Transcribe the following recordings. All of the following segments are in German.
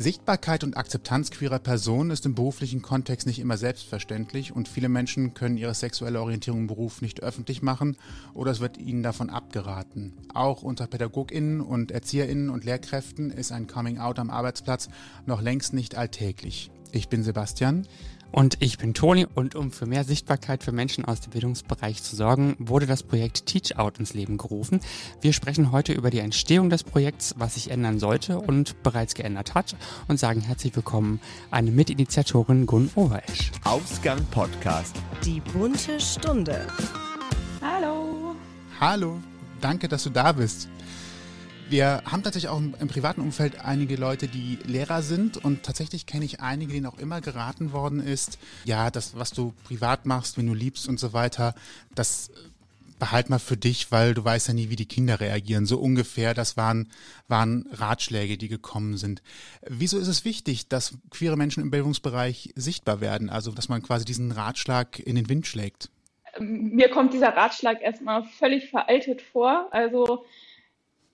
Sichtbarkeit und Akzeptanz queerer Personen ist im beruflichen Kontext nicht immer selbstverständlich und viele Menschen können ihre sexuelle Orientierung im Beruf nicht öffentlich machen oder es wird ihnen davon abgeraten. Auch unter PädagogInnen und ErzieherInnen und Lehrkräften ist ein Coming-out am Arbeitsplatz noch längst nicht alltäglich. Ich bin Sebastian. Und ich bin Toni und um für mehr Sichtbarkeit für Menschen aus dem Bildungsbereich zu sorgen, wurde das Projekt Teach Out ins Leben gerufen. Wir sprechen heute über die Entstehung des Projekts, was sich ändern sollte und bereits geändert hat und sagen herzlich willkommen eine Mitinitiatorin Gun Overesch. Ausgang Podcast. Die bunte Stunde. Hallo. Hallo. Danke, dass du da bist. Wir haben tatsächlich auch im, privaten Umfeld einige Leute, die Lehrer sind und tatsächlich kenne ich einige, denen auch immer geraten worden ist, ja, das, was du privat machst, wenn du liebst und so weiter, das behalt mal für dich, weil du weißt ja nie, wie die Kinder reagieren. So ungefähr, das waren, waren Ratschläge, die gekommen sind. Wieso ist es wichtig, dass queere Menschen im Bildungsbereich sichtbar werden? Also, dass man quasi diesen Ratschlag in den Wind schlägt? Mir kommt dieser Ratschlag erstmal völlig veraltet vor. Also,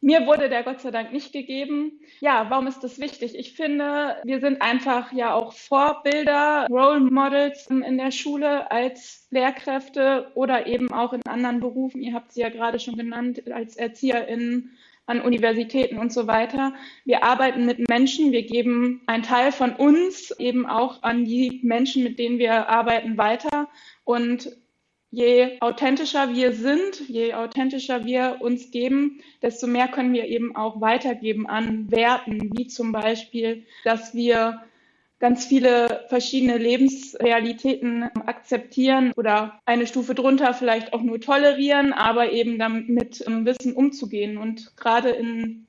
mir wurde der Gott sei Dank nicht gegeben. Ja, warum ist das wichtig? Ich finde, wir sind einfach ja auch Vorbilder, Role Models in der Schule als Lehrkräfte oder eben auch in anderen Berufen. Ihr habt sie ja gerade schon genannt, als ErzieherInnen an Universitäten und so weiter. Wir arbeiten mit Menschen, wir geben einen Teil von uns eben auch an die Menschen, mit denen wir arbeiten, weiter. Und je authentischer wir sind, je authentischer wir uns geben, desto mehr können wir eben auch weitergeben an Werten, wie zum Beispiel, dass wir ganz viele verschiedene Lebensrealitäten akzeptieren oder eine Stufe drunter vielleicht auch nur tolerieren, aber eben damit Wissen umzugehen. Und gerade in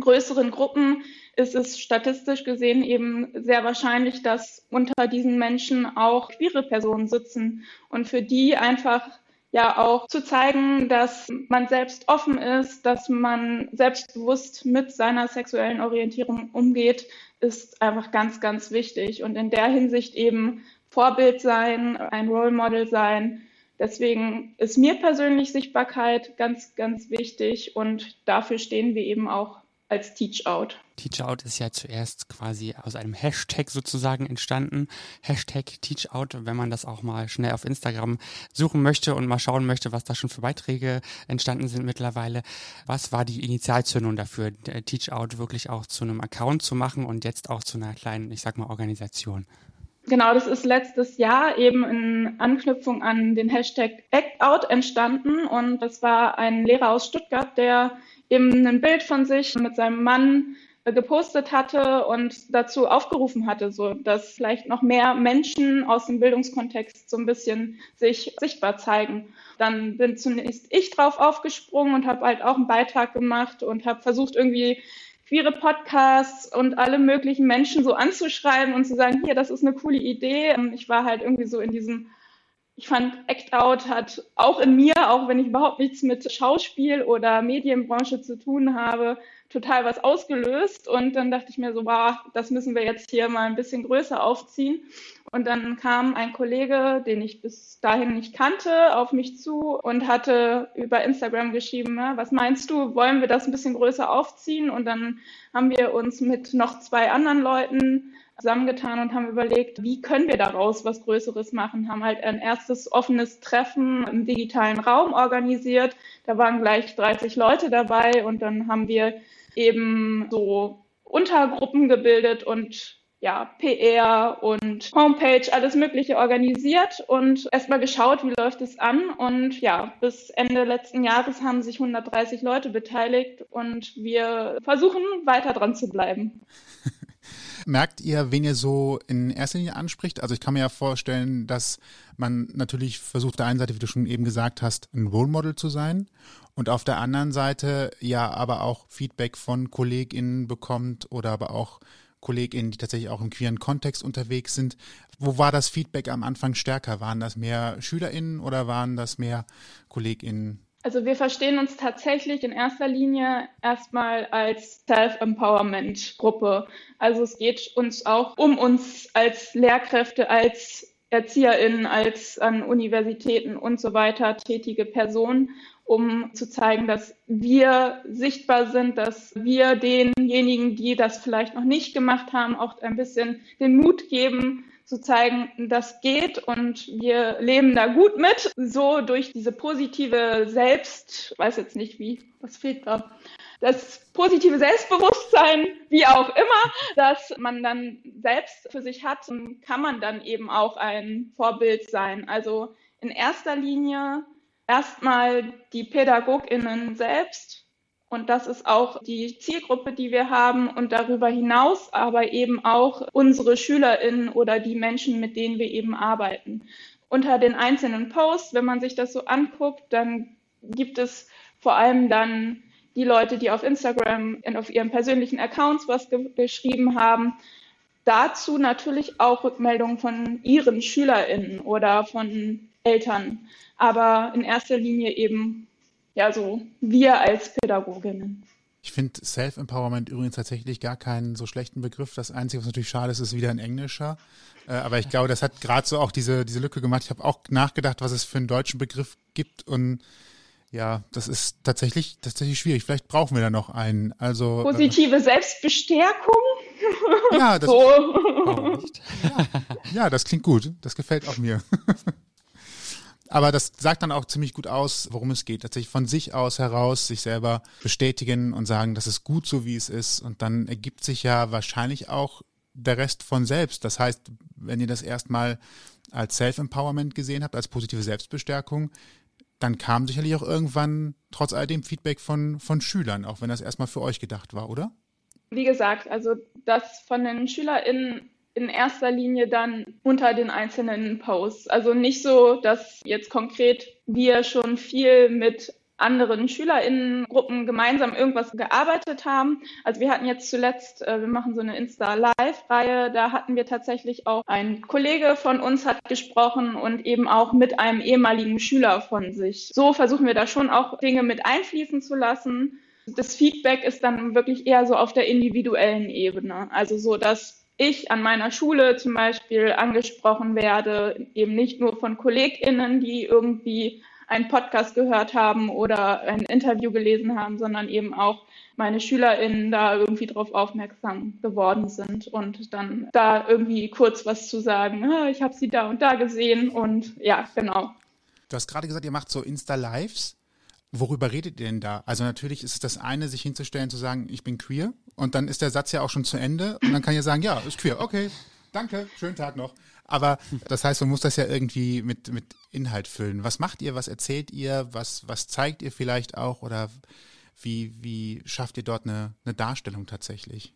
größeren Gruppen ist es statistisch gesehen eben sehr wahrscheinlich, dass unter diesen Menschen auch queere Personen sitzen und für die einfach ja auch zu zeigen, dass man selbst offen ist, dass man selbstbewusst mit seiner sexuellen Orientierung umgeht, ist einfach ganz, ganz wichtig. Und in der Hinsicht eben Vorbild sein, ein Role Model sein. Deswegen ist mir persönlich Sichtbarkeit ganz, ganz wichtig und dafür stehen wir eben auch als Teach Out. Teach Out ist ja zuerst quasi aus einem Hashtag sozusagen entstanden. Hashtag Teach Out, wenn man das auch mal schnell auf Instagram suchen möchte und mal schauen möchte, was da schon für Beiträge entstanden sind mittlerweile. Was war die Initialzündung dafür, Teach Out wirklich auch zu einem Account zu machen und jetzt auch zu einer kleinen, ich sag mal, Organisation? Genau, das ist letztes Jahr eben in Anknüpfung an den Hashtag Act Out entstanden und das war ein Lehrer aus Stuttgart, der eben ein Bild von sich mit seinem Mann äh, gepostet hatte und dazu aufgerufen hatte, so dass vielleicht noch mehr Menschen aus dem Bildungskontext so ein bisschen sich sichtbar zeigen. Dann bin zunächst ich drauf aufgesprungen und habe halt auch einen Beitrag gemacht und habe versucht irgendwie queere Podcasts und alle möglichen Menschen so anzuschreiben und zu sagen, hier, das ist eine coole Idee. Ich war halt irgendwie so in diesem ich fand, Act Out hat auch in mir, auch wenn ich überhaupt nichts mit Schauspiel oder Medienbranche zu tun habe, total was ausgelöst. Und dann dachte ich mir so, wow, das müssen wir jetzt hier mal ein bisschen größer aufziehen. Und dann kam ein Kollege, den ich bis dahin nicht kannte, auf mich zu und hatte über Instagram geschrieben, was meinst du, wollen wir das ein bisschen größer aufziehen? Und dann haben wir uns mit noch zwei anderen Leuten zusammengetan und haben überlegt, wie können wir daraus was Größeres machen, haben halt ein erstes offenes Treffen im digitalen Raum organisiert. Da waren gleich 30 Leute dabei und dann haben wir eben so Untergruppen gebildet und ja, PR und Homepage, alles Mögliche organisiert und erstmal geschaut, wie läuft es an. Und ja, bis Ende letzten Jahres haben sich 130 Leute beteiligt und wir versuchen weiter dran zu bleiben. Merkt ihr, wen ihr so in erster Linie anspricht? Also ich kann mir ja vorstellen, dass man natürlich versucht, auf der einen Seite, wie du schon eben gesagt hast, ein Role Model zu sein und auf der anderen Seite ja aber auch Feedback von KollegInnen bekommt oder aber auch KollegInnen, die tatsächlich auch im queeren Kontext unterwegs sind. Wo war das Feedback am Anfang stärker? Waren das mehr SchülerInnen oder waren das mehr KollegInnen? Also wir verstehen uns tatsächlich in erster Linie erstmal als Self-Empowerment-Gruppe. Also es geht uns auch um uns als Lehrkräfte, als ErzieherInnen als an Universitäten und so weiter tätige Personen, um zu zeigen, dass wir sichtbar sind, dass wir denjenigen, die das vielleicht noch nicht gemacht haben, auch ein bisschen den Mut geben, zu zeigen, das geht und wir leben da gut mit. So durch diese positive Selbst, weiß jetzt nicht wie, was fehlt da? Das positive Selbstbewusstsein, wie auch immer, dass man dann selbst für sich hat, kann man dann eben auch ein Vorbild sein. Also in erster Linie erstmal die PädagogInnen selbst, und das ist auch die Zielgruppe, die wir haben und darüber hinaus aber eben auch unsere SchülerInnen oder die Menschen, mit denen wir eben arbeiten. Unter den einzelnen Posts, wenn man sich das so anguckt, dann gibt es vor allem dann die Leute, die auf Instagram und auf ihren persönlichen Accounts was ge geschrieben haben. Dazu natürlich auch Rückmeldungen von ihren SchülerInnen oder von Eltern, aber in erster Linie eben ja, so wir als Pädagoginnen. Ich finde Self-Empowerment übrigens tatsächlich gar keinen so schlechten Begriff. Das Einzige, was natürlich schade ist, ist wieder ein englischer. Äh, aber ich glaube, das hat gerade so auch diese, diese Lücke gemacht. Ich habe auch nachgedacht, was es für einen deutschen Begriff gibt. Und ja, das ist tatsächlich, tatsächlich schwierig. Vielleicht brauchen wir da noch einen. Also, äh, Positive äh, Selbstbestärkung. Ja, das, so. ja, ja, das klingt gut. Das gefällt auch mir. Aber das sagt dann auch ziemlich gut aus, worum es geht. Tatsächlich von sich aus heraus sich selber bestätigen und sagen, das ist gut so, wie es ist. Und dann ergibt sich ja wahrscheinlich auch der Rest von selbst. Das heißt, wenn ihr das erstmal als Self-Empowerment gesehen habt, als positive Selbstbestärkung, dann kam sicherlich auch irgendwann trotz all dem Feedback von, von Schülern, auch wenn das erstmal für euch gedacht war, oder? Wie gesagt, also das von den SchülerInnen in erster Linie dann unter den einzelnen Posts. Also nicht so, dass jetzt konkret wir schon viel mit anderen SchülerInnengruppen gemeinsam irgendwas gearbeitet haben. Also wir hatten jetzt zuletzt, äh, wir machen so eine Insta-Live-Reihe, da hatten wir tatsächlich auch ein Kollege von uns hat gesprochen und eben auch mit einem ehemaligen Schüler von sich. So versuchen wir da schon auch Dinge mit einfließen zu lassen. Das Feedback ist dann wirklich eher so auf der individuellen Ebene. Also so, dass ich an meiner Schule zum Beispiel angesprochen werde, eben nicht nur von KollegInnen, die irgendwie einen Podcast gehört haben oder ein Interview gelesen haben, sondern eben auch meine SchülerInnen da irgendwie drauf aufmerksam geworden sind und dann da irgendwie kurz was zu sagen, ich habe sie da und da gesehen und ja, genau. Du hast gerade gesagt, ihr macht so Insta-Lives. Worüber redet ihr denn da? Also natürlich ist es das eine, sich hinzustellen, zu sagen, ich bin queer. Und dann ist der Satz ja auch schon zu Ende. Und dann kann ihr sagen, ja, ist queer. Okay, danke, schönen Tag noch. Aber das heißt, man muss das ja irgendwie mit, mit Inhalt füllen. Was macht ihr? Was erzählt ihr? Was, was zeigt ihr vielleicht auch? Oder wie, wie schafft ihr dort eine, eine Darstellung tatsächlich?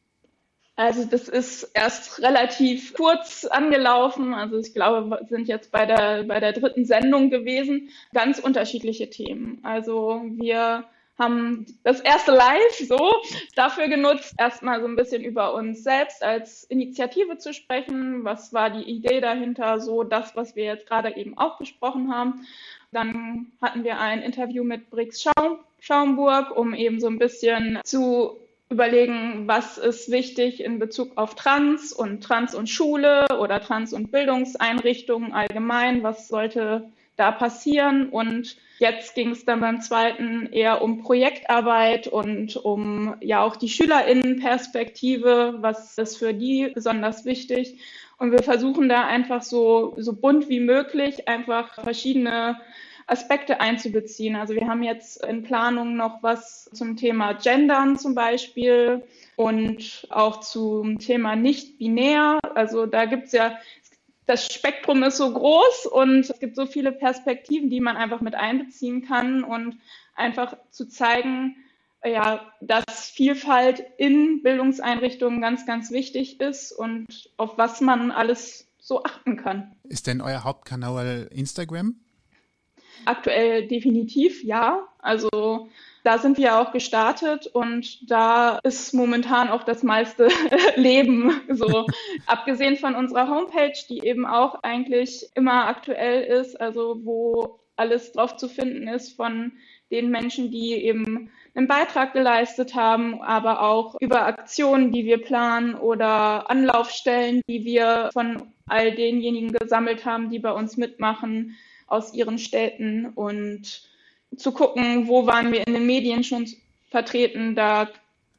Also das ist erst relativ kurz angelaufen. Also ich glaube, wir sind jetzt bei der, bei der dritten Sendung gewesen. Ganz unterschiedliche Themen. Also wir haben das erste Live so dafür genutzt, erstmal so ein bisschen über uns selbst als Initiative zu sprechen. Was war die Idee dahinter? So das, was wir jetzt gerade eben auch besprochen haben. Dann hatten wir ein Interview mit Schaum, Schaumburg, um eben so ein bisschen zu überlegen, was ist wichtig in Bezug auf Trans und Trans und Schule oder Trans und Bildungseinrichtungen allgemein, was sollte da passieren. Und jetzt ging es dann beim zweiten eher um Projektarbeit und um ja auch die Schülerinnenperspektive, was ist für die besonders wichtig. Und wir versuchen da einfach so, so bunt wie möglich einfach verschiedene Aspekte einzubeziehen. Also wir haben jetzt in Planung noch was zum Thema Gendern zum Beispiel und auch zum Thema nicht binär. Also da gibt es ja, das Spektrum ist so groß und es gibt so viele Perspektiven, die man einfach mit einbeziehen kann und einfach zu zeigen, ja, dass Vielfalt in Bildungseinrichtungen ganz, ganz wichtig ist und auf was man alles so achten kann. Ist denn euer Hauptkanal Instagram? Aktuell definitiv ja. Also da sind wir auch gestartet und da ist momentan auch das meiste Leben. So abgesehen von unserer Homepage, die eben auch eigentlich immer aktuell ist, also wo alles drauf zu finden ist von den Menschen, die eben einen Beitrag geleistet haben, aber auch über Aktionen, die wir planen oder Anlaufstellen, die wir von all denjenigen gesammelt haben, die bei uns mitmachen aus ihren Städten und zu gucken, wo waren wir in den Medien schon vertreten, da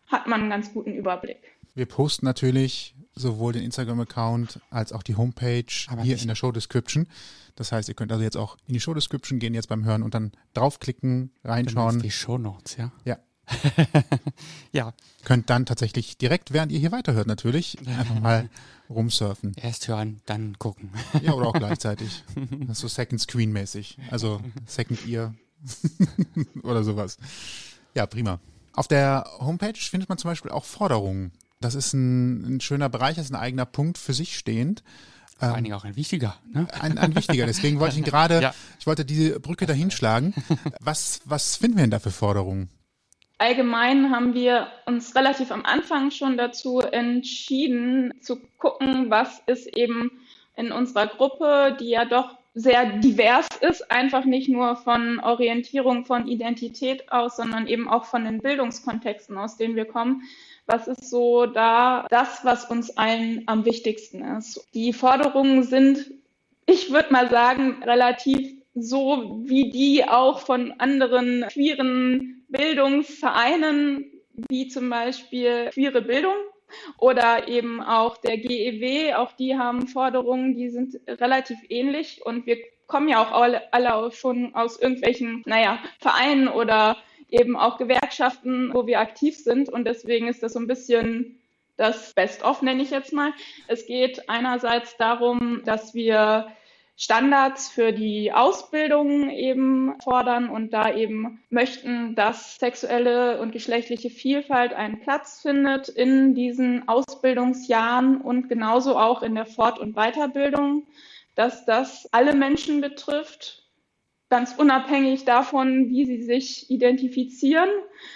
hat man einen ganz guten Überblick. Wir posten natürlich sowohl den Instagram-Account als auch die Homepage Aber hier in der Show-Description. Das heißt, ihr könnt also jetzt auch in die Show-Description gehen, jetzt beim Hören und dann draufklicken, reinschauen. Die Show-Notes, ja? Ja. ja. Könnt dann tatsächlich direkt, während ihr hier weiterhört, natürlich einfach mal rumsurfen. Erst hören, dann gucken. Ja, oder auch gleichzeitig. So Second Screen mäßig. Also Second Ear oder sowas. Ja, prima. Auf der Homepage findet man zum Beispiel auch Forderungen. Das ist ein, ein schöner Bereich, das ist ein eigener Punkt für sich stehend. Vor allen Dingen auch ein wichtiger. Ne? Ein, ein wichtiger. Deswegen wollte ich ihn gerade, ja. ich wollte diese Brücke dahin schlagen. Was, was finden wir denn da für Forderungen? Allgemein haben wir uns relativ am Anfang schon dazu entschieden, zu gucken, was ist eben in unserer Gruppe, die ja doch sehr divers ist, einfach nicht nur von Orientierung, von Identität aus, sondern eben auch von den Bildungskontexten, aus denen wir kommen. Was ist so da das, was uns allen am wichtigsten ist? Die Forderungen sind, ich würde mal sagen, relativ so wie die auch von anderen queeren Bildungsvereinen, wie zum Beispiel queere Bildung oder eben auch der GEW, auch die haben Forderungen, die sind relativ ähnlich. Und wir kommen ja auch alle, alle schon aus irgendwelchen, naja, Vereinen oder eben auch Gewerkschaften, wo wir aktiv sind. Und deswegen ist das so ein bisschen das Best-of, nenne ich jetzt mal. Es geht einerseits darum, dass wir Standards für die Ausbildung eben fordern und da eben möchten, dass sexuelle und geschlechtliche Vielfalt einen Platz findet in diesen Ausbildungsjahren und genauso auch in der Fort- und Weiterbildung, dass das alle Menschen betrifft, ganz unabhängig davon, wie sie sich identifizieren,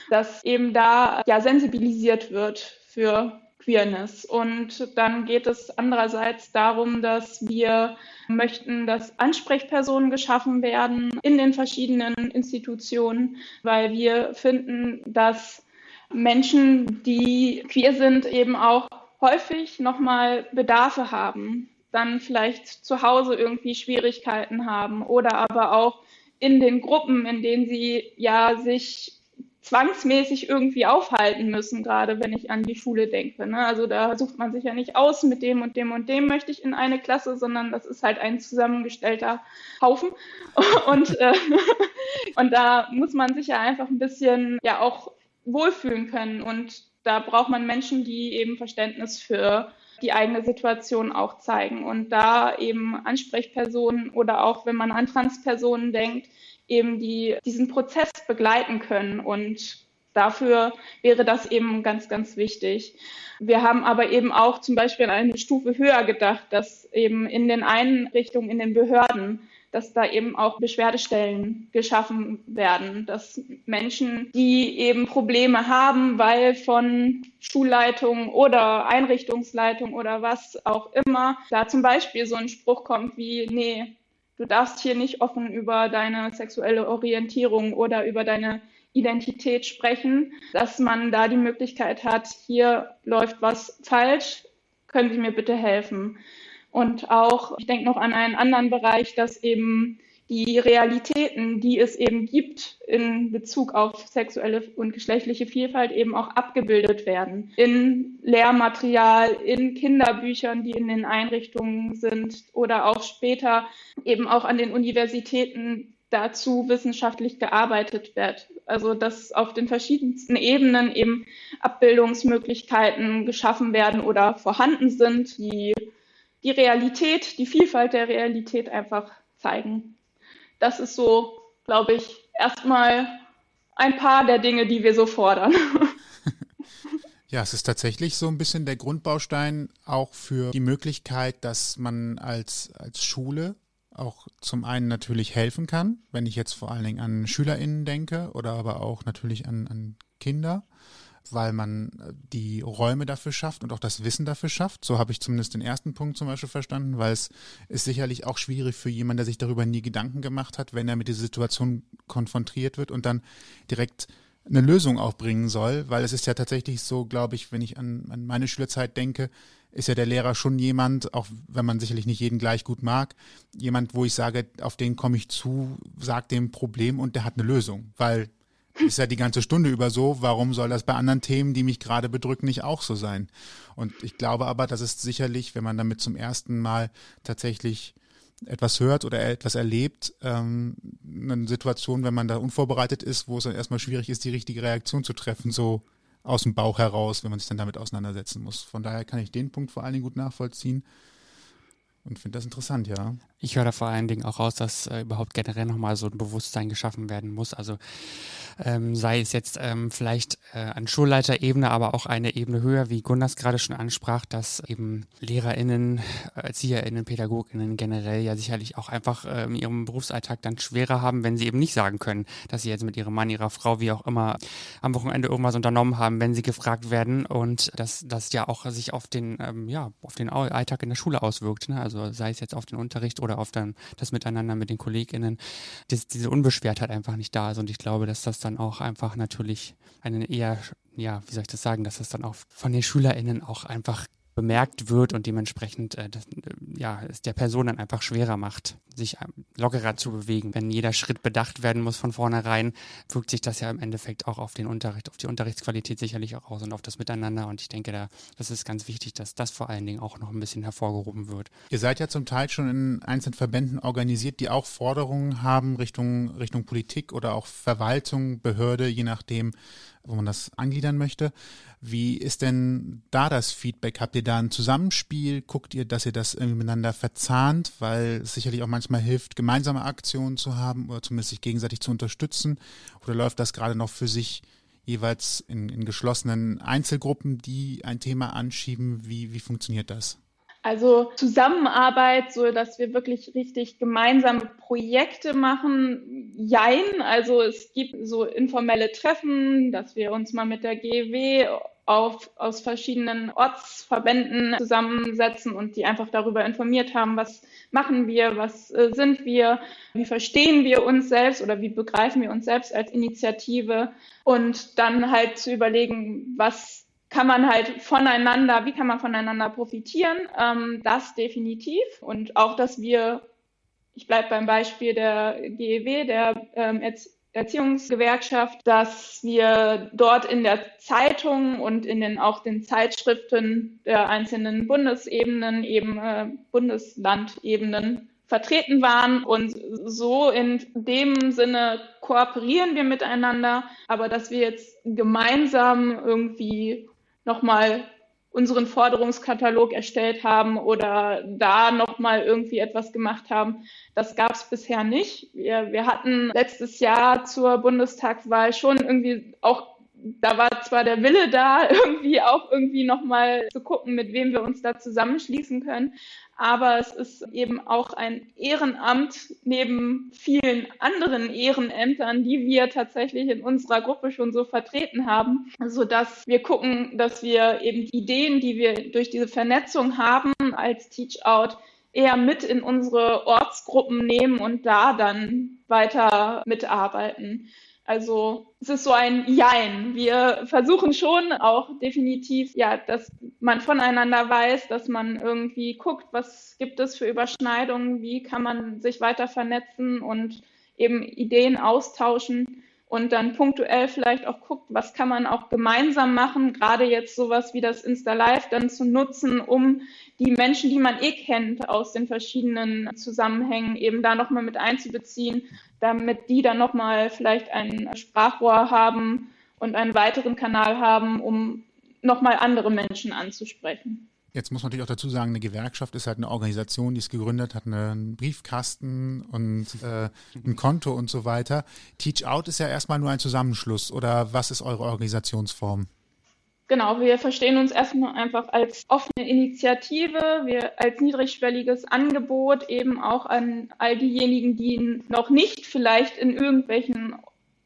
dass eben da ja sensibilisiert wird für Queerness. Und dann geht es andererseits darum, dass wir möchten, dass Ansprechpersonen geschaffen werden in den verschiedenen Institutionen, weil wir finden, dass Menschen, die queer sind, eben auch häufig nochmal Bedarfe haben, dann vielleicht zu Hause irgendwie Schwierigkeiten haben oder aber auch in den Gruppen, in denen sie ja sich zwangsmäßig irgendwie aufhalten müssen, gerade wenn ich an die Schule denke. Ne? Also da sucht man sich ja nicht aus, mit dem und dem und dem möchte ich in eine Klasse, sondern das ist halt ein zusammengestellter Haufen. Und, äh, und da muss man sich ja einfach ein bisschen ja auch wohlfühlen können. Und da braucht man Menschen, die eben Verständnis für die eigene Situation auch zeigen. Und da eben Ansprechpersonen oder auch wenn man an Transpersonen denkt, eben die diesen Prozess begleiten können und dafür wäre das eben ganz, ganz wichtig. Wir haben aber eben auch zum Beispiel eine Stufe höher gedacht, dass eben in den Einrichtungen, in den Behörden, dass da eben auch Beschwerdestellen geschaffen werden, dass Menschen, die eben Probleme haben, weil von Schulleitung oder Einrichtungsleitung oder was auch immer, da zum Beispiel so ein Spruch kommt wie, nee, Du darfst hier nicht offen über deine sexuelle Orientierung oder über deine Identität sprechen, dass man da die Möglichkeit hat, hier läuft was falsch, können Sie mir bitte helfen? Und auch, ich denke noch an einen anderen Bereich, dass eben die Realitäten, die es eben gibt in Bezug auf sexuelle und geschlechtliche Vielfalt, eben auch abgebildet werden. In Lehrmaterial, in Kinderbüchern, die in den Einrichtungen sind oder auch später eben auch an den Universitäten dazu wissenschaftlich gearbeitet wird. Also dass auf den verschiedensten Ebenen eben Abbildungsmöglichkeiten geschaffen werden oder vorhanden sind, die die Realität, die Vielfalt der Realität einfach zeigen das ist so, glaube ich, erstmal ein paar der Dinge, die wir so fordern. Ja, es ist tatsächlich so ein bisschen der Grundbaustein auch für die Möglichkeit, dass man als, als Schule auch zum einen natürlich helfen kann, wenn ich jetzt vor allen Dingen an SchülerInnen denke oder aber auch natürlich an, an Kinder, weil man äh, die Räume dafür schafft und auch das Wissen dafür schafft. So habe ich zumindest den ersten Punkt zum Beispiel verstanden, weil es ist sicherlich auch schwierig für jemanden, der sich darüber nie Gedanken gemacht hat, wenn er mit dieser Situation konfrontiert wird und dann direkt eine Lösung auch bringen soll, weil es ist ja tatsächlich so, glaube ich, wenn ich an, an meine Schülerzeit denke, ist ja der Lehrer schon jemand, auch wenn man sicherlich nicht jeden gleich gut mag, jemand, wo ich sage, auf den komme ich zu, sagt dem Problem und der hat eine Lösung, weil ist ja die ganze Stunde über so. Warum soll das bei anderen Themen, die mich gerade bedrücken, nicht auch so sein? Und ich glaube aber, dass es sicherlich, wenn man damit zum ersten Mal tatsächlich etwas hört oder etwas erlebt, ähm, eine Situation, wenn man da unvorbereitet ist, wo es dann erstmal schwierig ist, die richtige Reaktion zu treffen, so aus dem Bauch heraus, wenn man sich dann damit auseinandersetzen muss. Von daher kann ich den Punkt vor allen Dingen gut nachvollziehen und finde das interessant, ja. Ich höre da vor allen Dingen auch raus, dass äh, überhaupt generell nochmal so ein Bewusstsein geschaffen werden muss. Also ähm, sei es jetzt ähm, vielleicht äh, an Schulleiterebene, aber auch eine Ebene höher, wie Gunnars gerade schon ansprach, dass eben LehrerInnen, ErzieherInnen, PädagogInnen generell ja sicherlich auch einfach äh, in ihrem Berufsalltag dann schwerer haben, wenn sie eben nicht sagen können, dass sie jetzt mit ihrem Mann, ihrer Frau, wie auch immer, am Wochenende irgendwas unternommen haben, wenn sie gefragt werden und dass das ja auch sich auf den, ähm, ja, auf den Alltag in der Schule auswirkt. Ne? Also sei es jetzt auf den Unterricht oder auf dann das Miteinander mit den KollegInnen, dass diese Unbeschwertheit einfach nicht da ist. Und ich glaube, dass das dann auch einfach natürlich eine eher, ja, wie soll ich das sagen, dass das dann auch von den SchülerInnen auch einfach bemerkt wird und dementsprechend äh, das, äh, ja, es der Person dann einfach schwerer macht, sich ähm, lockerer zu bewegen. Wenn jeder Schritt bedacht werden muss von vornherein, wirkt sich das ja im Endeffekt auch auf den Unterricht, auf die Unterrichtsqualität sicherlich auch aus und auf das Miteinander. Und ich denke, da das ist ganz wichtig, dass das vor allen Dingen auch noch ein bisschen hervorgehoben wird. Ihr seid ja zum Teil schon in einzelnen Verbänden organisiert, die auch Forderungen haben Richtung, Richtung Politik oder auch Verwaltung, Behörde, je nachdem, wo man das angliedern möchte. Wie ist denn da das Feedback? Habt ihr da ein Zusammenspiel? Guckt ihr, dass ihr das irgendwie miteinander verzahnt? Weil es sicherlich auch manchmal hilft, gemeinsame Aktionen zu haben oder zumindest sich gegenseitig zu unterstützen. Oder läuft das gerade noch für sich jeweils in, in geschlossenen Einzelgruppen, die ein Thema anschieben? Wie, wie funktioniert das? Also Zusammenarbeit, so dass wir wirklich richtig gemeinsame Projekte machen, jein. Also es gibt so informelle Treffen, dass wir uns mal mit der GEW auf, aus verschiedenen Ortsverbänden zusammensetzen und die einfach darüber informiert haben, was machen wir, was äh, sind wir, wie verstehen wir uns selbst oder wie begreifen wir uns selbst als Initiative und dann halt zu überlegen, was kann man halt voneinander, wie kann man voneinander profitieren? Ähm, das definitiv. Und auch, dass wir, ich bleibe beim Beispiel der GEW, der ähm, Erziehungsgewerkschaft, dass wir dort in der Zeitung und in den auch den Zeitschriften der einzelnen Bundesebenen, eben äh, Bundeslandebenen vertreten waren. Und so in dem Sinne kooperieren wir miteinander, aber dass wir jetzt gemeinsam irgendwie nochmal unseren Forderungskatalog erstellt haben oder da nochmal irgendwie etwas gemacht haben. Das gab es bisher nicht. Wir, wir hatten letztes Jahr zur Bundestagswahl schon irgendwie auch da war zwar der Wille da, irgendwie auch irgendwie nochmal zu gucken, mit wem wir uns da zusammenschließen können, aber es ist eben auch ein Ehrenamt neben vielen anderen Ehrenämtern, die wir tatsächlich in unserer Gruppe schon so vertreten haben, so dass wir gucken, dass wir eben die Ideen, die wir durch diese Vernetzung haben als Teach Out, eher mit in unsere Ortsgruppen nehmen und da dann weiter mitarbeiten. Also es ist so ein Jein. Wir versuchen schon auch definitiv, ja, dass man voneinander weiß, dass man irgendwie guckt, was gibt es für Überschneidungen, wie kann man sich weiter vernetzen und eben Ideen austauschen und dann punktuell vielleicht auch guckt, was kann man auch gemeinsam machen, gerade jetzt sowas wie das Insta Live dann zu nutzen, um die Menschen, die man eh kennt aus den verschiedenen Zusammenhängen, eben da nochmal mit einzubeziehen, damit die dann nochmal vielleicht ein Sprachrohr haben und einen weiteren Kanal haben, um nochmal andere Menschen anzusprechen. Jetzt muss man natürlich auch dazu sagen, eine Gewerkschaft ist halt eine Organisation, die es gegründet hat, einen Briefkasten und äh, ein Konto und so weiter. Teach Out ist ja erstmal nur ein Zusammenschluss oder was ist eure Organisationsform? Genau, wir verstehen uns erstmal einfach als offene Initiative, wir als niedrigschwelliges Angebot eben auch an all diejenigen, die noch nicht vielleicht in irgendwelchen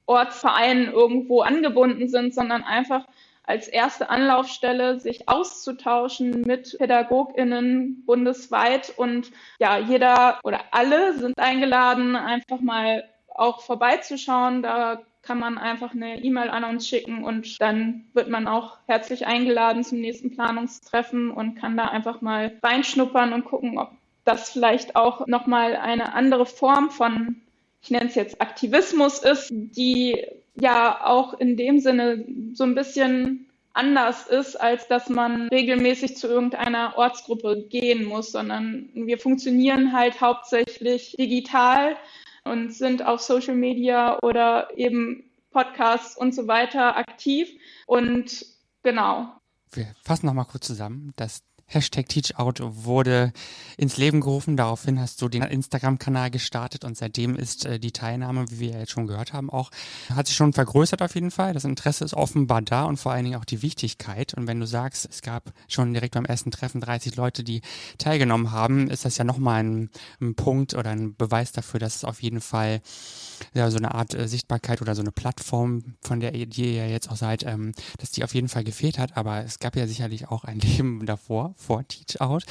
Ortsvereinen irgendwo angebunden sind, sondern einfach als erste Anlaufstelle, sich auszutauschen mit PädagogInnen bundesweit. Und ja, jeder oder alle sind eingeladen, einfach mal auch vorbeizuschauen. Da kann man einfach eine E-Mail an uns schicken und dann wird man auch herzlich eingeladen zum nächsten Planungstreffen und kann da einfach mal reinschnuppern und gucken, ob das vielleicht auch nochmal eine andere Form von, ich nenne es jetzt Aktivismus ist, die ja auch in dem Sinne so ein bisschen anders ist, als dass man regelmäßig zu irgendeiner Ortsgruppe gehen muss, sondern wir funktionieren halt hauptsächlich digital und sind auf Social Media oder eben Podcasts und so weiter aktiv. Und genau. Wir fassen nochmal kurz zusammen. Das Hashtag TeachOut wurde ins Leben gerufen. Daraufhin hast du den Instagram-Kanal gestartet und seitdem ist äh, die Teilnahme, wie wir jetzt schon gehört haben, auch, hat sich schon vergrößert auf jeden Fall. Das Interesse ist offenbar da und vor allen Dingen auch die Wichtigkeit. Und wenn du sagst, es gab schon direkt beim ersten Treffen 30 Leute, die teilgenommen haben, ist das ja nochmal ein, ein Punkt oder ein Beweis dafür, dass es auf jeden Fall ja, so eine Art äh, Sichtbarkeit oder so eine Plattform, von der ihr ja jetzt auch seid, ähm, dass die auf jeden Fall gefehlt hat. Aber es gab ja sicherlich auch ein Leben davor vor Teach Out.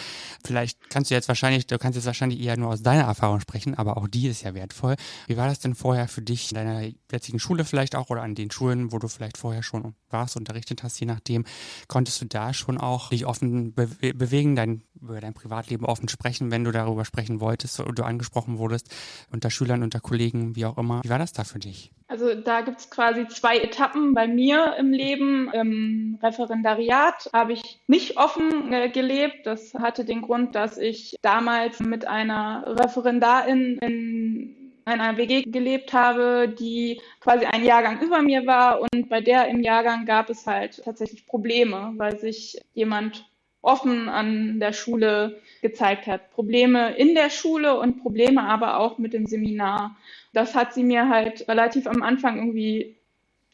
Vielleicht kannst du jetzt wahrscheinlich, du kannst jetzt wahrscheinlich eher nur aus deiner Erfahrung sprechen, aber auch die ist ja wertvoll. Wie war das denn vorher für dich in deiner jetzigen Schule vielleicht auch oder an den Schulen, wo du vielleicht vorher schon warst, unterrichtet hast, je nachdem, konntest du da schon auch dich offen be bewegen, dein, über dein Privatleben offen sprechen, wenn du darüber sprechen wolltest oder du angesprochen wurdest, unter Schülern, unter Kollegen, wie auch immer. Wie war das da für dich? Also da gibt es quasi zwei Etappen bei mir im Leben. Im Referendariat habe ich nicht offen äh, gelebt. Das hatte den Grund, dass ich damals mit einer Referendarin in einer WG gelebt habe, die quasi ein Jahrgang über mir war und bei der im Jahrgang gab es halt tatsächlich Probleme, weil sich jemand offen an der Schule gezeigt hat. Probleme in der Schule und Probleme aber auch mit dem Seminar. Das hat sie mir halt relativ am Anfang irgendwie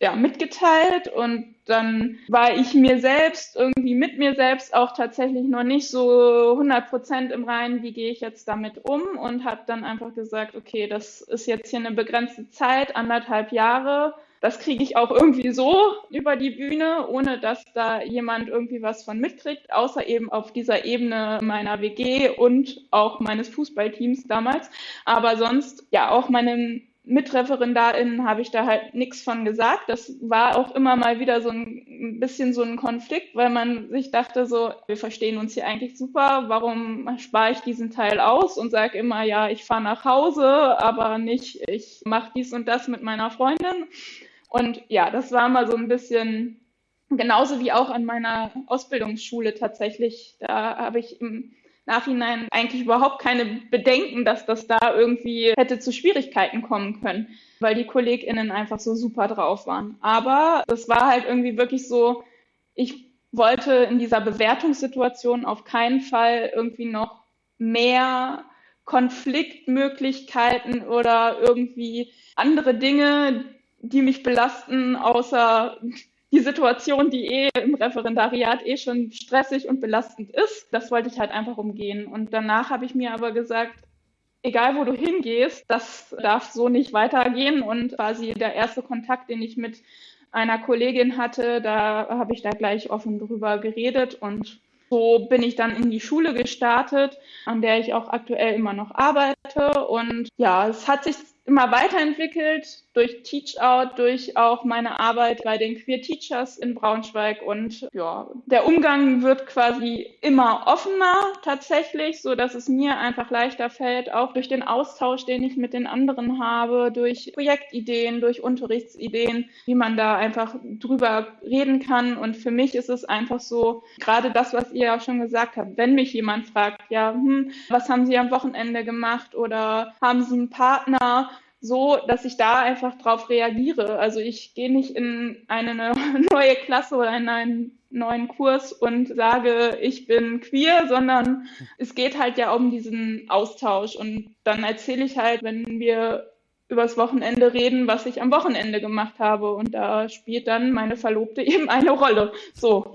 ja, mitgeteilt und dann war ich mir selbst irgendwie mit mir selbst auch tatsächlich noch nicht so 100 Prozent im Reinen, wie gehe ich jetzt damit um und habe dann einfach gesagt, okay, das ist jetzt hier eine begrenzte Zeit, anderthalb Jahre das kriege ich auch irgendwie so über die Bühne, ohne dass da jemand irgendwie was von mitkriegt, außer eben auf dieser Ebene meiner WG und auch meines Fußballteams damals. Aber sonst, ja, auch meinen MitreferendarInnen habe ich da halt nichts von gesagt. Das war auch immer mal wieder so ein bisschen so ein Konflikt, weil man sich dachte so, wir verstehen uns hier eigentlich super, warum spare ich diesen Teil aus und sage immer, ja, ich fahre nach Hause, aber nicht, ich mache dies und das mit meiner Freundin. Und ja, das war mal so ein bisschen genauso wie auch an meiner Ausbildungsschule tatsächlich. Da habe ich im Nachhinein eigentlich überhaupt keine Bedenken, dass das da irgendwie hätte zu Schwierigkeiten kommen können, weil die KollegInnen einfach so super drauf waren. Aber es war halt irgendwie wirklich so, ich wollte in dieser Bewertungssituation auf keinen Fall irgendwie noch mehr Konfliktmöglichkeiten oder irgendwie andere Dinge, die mich belasten, außer die Situation, die eh im Referendariat eh schon stressig und belastend ist. Das wollte ich halt einfach umgehen. Und danach habe ich mir aber gesagt, egal wo du hingehst, das darf so nicht weitergehen. Und quasi der erste Kontakt, den ich mit einer Kollegin hatte, da habe ich da gleich offen drüber geredet und so bin ich dann in die Schule gestartet, an der ich auch aktuell immer noch arbeite. Und ja, es hat sich immer weiterentwickelt durch Teach Out, durch auch meine Arbeit bei den Queer Teachers in Braunschweig. Und ja, der Umgang wird quasi immer offener tatsächlich, so dass es mir einfach leichter fällt, auch durch den Austausch, den ich mit den anderen habe, durch Projektideen, durch Unterrichtsideen, wie man da einfach drüber reden kann. Und für mich ist es einfach so, gerade das, was ihr auch schon gesagt habt, wenn mich jemand fragt, ja, hm, was haben Sie am Wochenende gemacht oder haben Sie einen Partner, so, dass ich da einfach drauf reagiere. Also ich gehe nicht in eine neue Klasse oder in einen neuen Kurs und sage, ich bin queer, sondern es geht halt ja um diesen Austausch. Und dann erzähle ich halt, wenn wir übers Wochenende reden, was ich am Wochenende gemacht habe. Und da spielt dann meine Verlobte eben eine Rolle. So.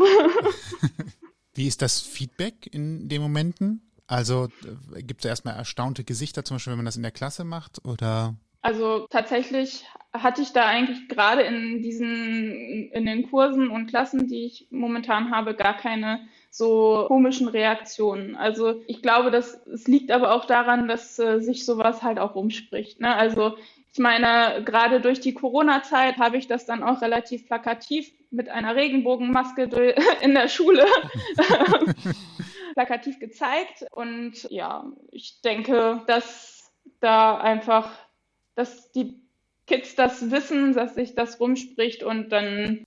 Wie ist das Feedback in den Momenten? Also äh, gibt es erstmal erstaunte Gesichter, zum Beispiel, wenn man das in der Klasse macht? Oder also tatsächlich hatte ich da eigentlich gerade in diesen, in den Kursen und Klassen, die ich momentan habe, gar keine so komischen Reaktionen. Also ich glaube, dass es liegt aber auch daran, dass äh, sich sowas halt auch rumspricht. Ne? Also ich meine, gerade durch die Corona-Zeit habe ich das dann auch relativ plakativ mit einer Regenbogenmaske in der Schule plakativ gezeigt. Und ja, ich denke, dass da einfach, dass die Kids das wissen, dass sich das rumspricht und dann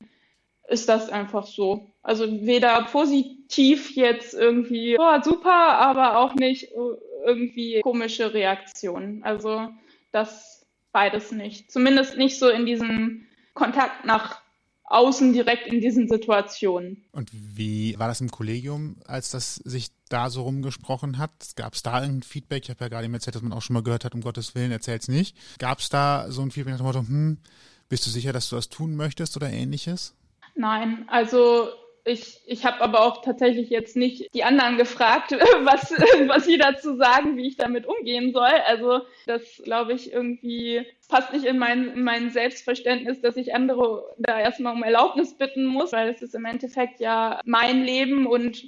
ist das einfach so. Also weder positiv jetzt irgendwie, oh, super, aber auch nicht irgendwie komische Reaktionen. Also das beides nicht. Zumindest nicht so in diesem Kontakt nach außen direkt in diesen Situationen. Und wie war das im Kollegium, als das sich da so rumgesprochen hat? Gab es da ein Feedback? Ich habe ja gerade eben erzählt, dass man auch schon mal gehört hat, um Gottes Willen, erzähl's nicht. Gab es da so ein Feedback nach dem Motto, hm, bist du sicher, dass du das tun möchtest oder ähnliches? Nein, also ich, ich habe aber auch tatsächlich jetzt nicht die anderen gefragt, was, was sie dazu sagen, wie ich damit umgehen soll. Also das, glaube ich, irgendwie passt nicht in mein, in mein Selbstverständnis, dass ich andere da erstmal um Erlaubnis bitten muss, weil es ist im Endeffekt ja mein Leben und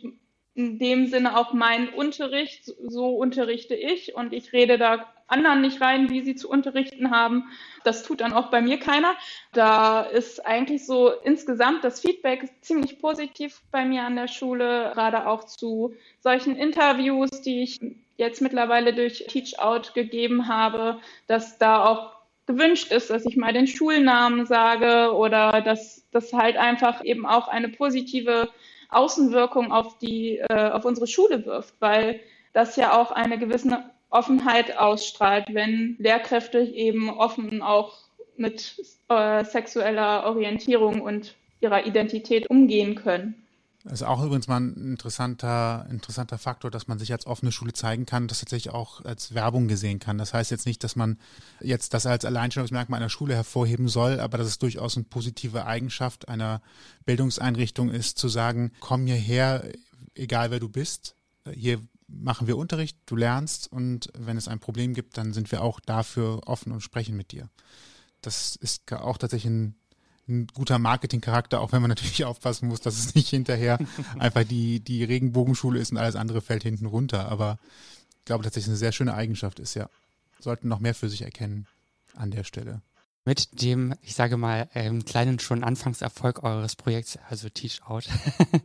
in dem Sinne auch mein Unterricht. So unterrichte ich und ich rede da anderen nicht rein, wie sie zu unterrichten haben. Das tut dann auch bei mir keiner. Da ist eigentlich so insgesamt das Feedback ziemlich positiv bei mir an der Schule, gerade auch zu solchen Interviews, die ich jetzt mittlerweile durch Teach Out gegeben habe, dass da auch gewünscht ist, dass ich mal den Schulnamen sage oder dass das halt einfach eben auch eine positive Außenwirkung auf die, äh, auf unsere Schule wirft, weil das ja auch eine gewisse Offenheit ausstrahlt, wenn Lehrkräfte eben offen auch mit äh, sexueller Orientierung und ihrer Identität umgehen können. Das ist auch übrigens mal ein interessanter, interessanter Faktor, dass man sich als offene Schule zeigen kann, das tatsächlich auch als Werbung gesehen kann. Das heißt jetzt nicht, dass man jetzt das als Alleinstellungsmerkmal einer Schule hervorheben soll, aber dass es durchaus eine positive Eigenschaft einer Bildungseinrichtung ist, zu sagen, komm hierher, egal wer du bist. Hier machen wir Unterricht, du lernst und wenn es ein Problem gibt, dann sind wir auch dafür offen und sprechen mit dir. Das ist auch tatsächlich ein ein guter Marketingcharakter, auch wenn man natürlich aufpassen muss, dass es nicht hinterher einfach die, die Regenbogenschule ist und alles andere fällt hinten runter. Aber ich glaube tatsächlich eine sehr schöne Eigenschaft ist, ja. Sollten noch mehr für sich erkennen an der Stelle mit dem, ich sage mal, ähm, kleinen schon Anfangserfolg eures Projekts, also Teach Out.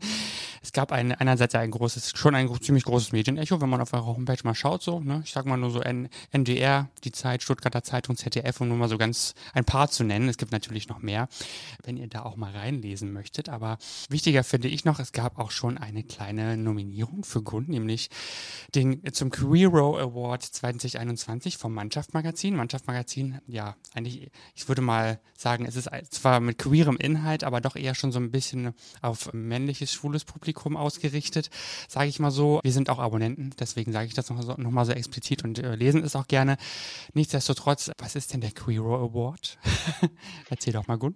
es gab ein, einerseits ein großes, schon ein ziemlich großes Medienecho, wenn man auf eurer Homepage mal schaut, so, ne? Ich sag mal nur so N NDR, die Zeit, Stuttgarter Zeitung, ZDF, um nur mal so ganz ein paar zu nennen. Es gibt natürlich noch mehr, wenn ihr da auch mal reinlesen möchtet. Aber wichtiger finde ich noch, es gab auch schon eine kleine Nominierung für Grund, nämlich den zum Queero Award 2021 vom Mannschaft Magazin. Mannschaft Magazin, ja, eigentlich ich würde mal sagen, es ist zwar mit queerem Inhalt, aber doch eher schon so ein bisschen auf männliches, schwules Publikum ausgerichtet, sage ich mal so. Wir sind auch Abonnenten, deswegen sage ich das nochmal so, noch so explizit und äh, lesen es auch gerne. Nichtsdestotrotz, was ist denn der Queero Award? Erzähl doch mal, Gun.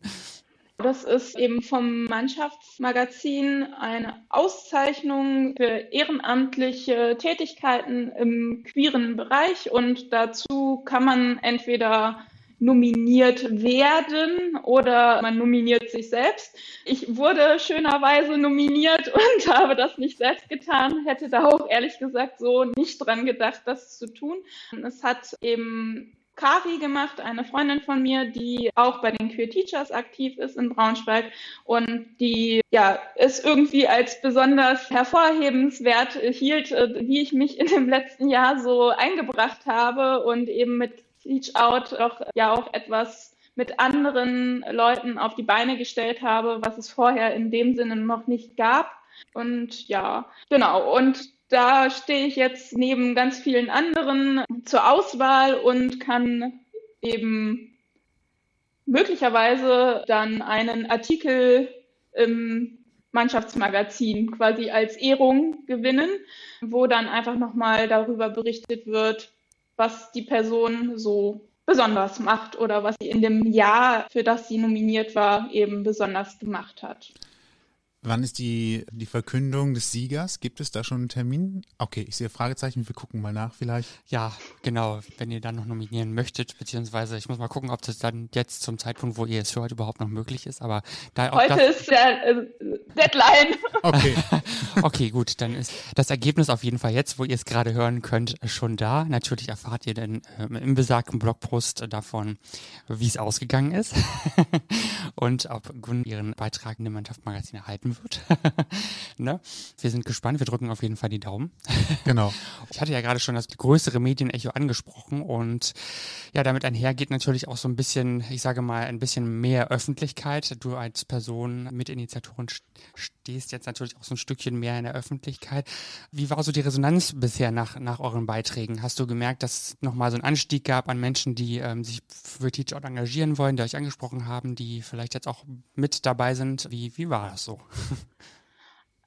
Das ist eben vom Mannschaftsmagazin eine Auszeichnung für ehrenamtliche Tätigkeiten im queeren Bereich und dazu kann man entweder nominiert werden oder man nominiert sich selbst. Ich wurde schönerweise nominiert und habe das nicht selbst getan, hätte da auch ehrlich gesagt so nicht dran gedacht, das zu tun. Es hat eben Kari gemacht, eine Freundin von mir, die auch bei den Queer Teachers aktiv ist in Braunschweig und die ja es irgendwie als besonders hervorhebenswert hielt, äh, wie ich mich in dem letzten Jahr so eingebracht habe und eben mit Reach Out auch, ja auch etwas mit anderen Leuten auf die Beine gestellt habe, was es vorher in dem Sinne noch nicht gab. Und ja, genau. Und da stehe ich jetzt neben ganz vielen anderen zur Auswahl und kann eben möglicherweise dann einen Artikel im Mannschaftsmagazin quasi als Ehrung gewinnen, wo dann einfach nochmal darüber berichtet wird, was die Person so besonders macht oder was sie in dem Jahr, für das sie nominiert war, eben besonders gemacht hat. Wann ist die, die Verkündung des Siegers? Gibt es da schon einen Termin? Okay, ich sehe Fragezeichen, wir gucken mal nach vielleicht. Ja, genau, wenn ihr dann noch nominieren möchtet, beziehungsweise ich muss mal gucken, ob das dann jetzt zum Zeitpunkt, wo ihr es hört, überhaupt noch möglich ist. Aber da Heute das, ist der äh, Deadline. Okay. okay, gut, dann ist das Ergebnis auf jeden Fall jetzt, wo ihr es gerade hören könnt, schon da. Natürlich erfahrt ihr dann äh, im besagten Blogpost davon, wie es ausgegangen ist und ob Gun ihren Beitrag in dem Mannschaftsmagazin erhalten wird. ne? Wir sind gespannt, wir drücken auf jeden Fall die Daumen. genau. Ich hatte ja gerade schon das größere Medienecho angesprochen und ja, damit einhergeht natürlich auch so ein bisschen, ich sage mal, ein bisschen mehr Öffentlichkeit. Du als Person mit Initiatoren stehst jetzt natürlich auch so ein Stückchen mehr in der Öffentlichkeit. Wie war so die Resonanz bisher nach, nach euren Beiträgen? Hast du gemerkt, dass es nochmal so einen Anstieg gab an Menschen, die ähm, sich für Teach Out engagieren wollen, die euch angesprochen haben, die vielleicht jetzt auch mit dabei sind? Wie, wie war das so?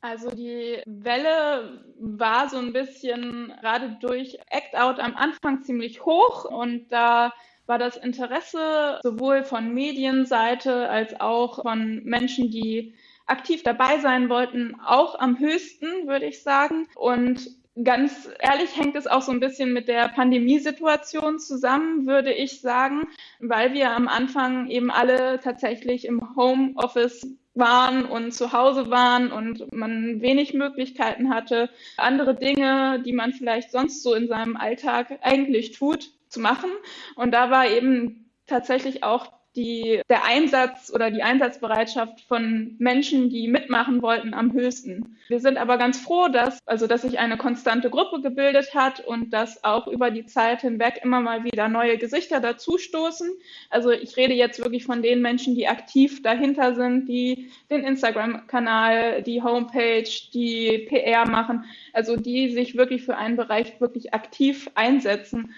Also die Welle war so ein bisschen gerade durch Act Out am Anfang ziemlich hoch und da war das Interesse sowohl von Medienseite als auch von Menschen, die aktiv dabei sein wollten, auch am höchsten, würde ich sagen. Und ganz ehrlich hängt es auch so ein bisschen mit der Pandemiesituation zusammen, würde ich sagen, weil wir am Anfang eben alle tatsächlich im Homeoffice waren und zu Hause waren und man wenig Möglichkeiten hatte, andere Dinge, die man vielleicht sonst so in seinem Alltag eigentlich tut, zu machen. Und da war eben tatsächlich auch die, der Einsatz oder die Einsatzbereitschaft von Menschen, die mitmachen wollten, am höchsten. Wir sind aber ganz froh, dass, also, dass sich eine konstante Gruppe gebildet hat und dass auch über die Zeit hinweg immer mal wieder neue Gesichter dazustoßen. Also ich rede jetzt wirklich von den Menschen, die aktiv dahinter sind, die den Instagram-Kanal, die Homepage, die PR machen, also die sich wirklich für einen Bereich wirklich aktiv einsetzen